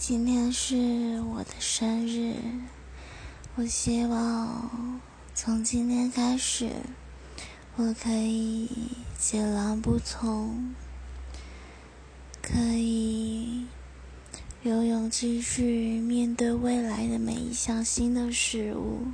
今天是我的生日，我希望从今天开始，我可以解囊不从。可以有勇气去面对未来的每一项新的事物。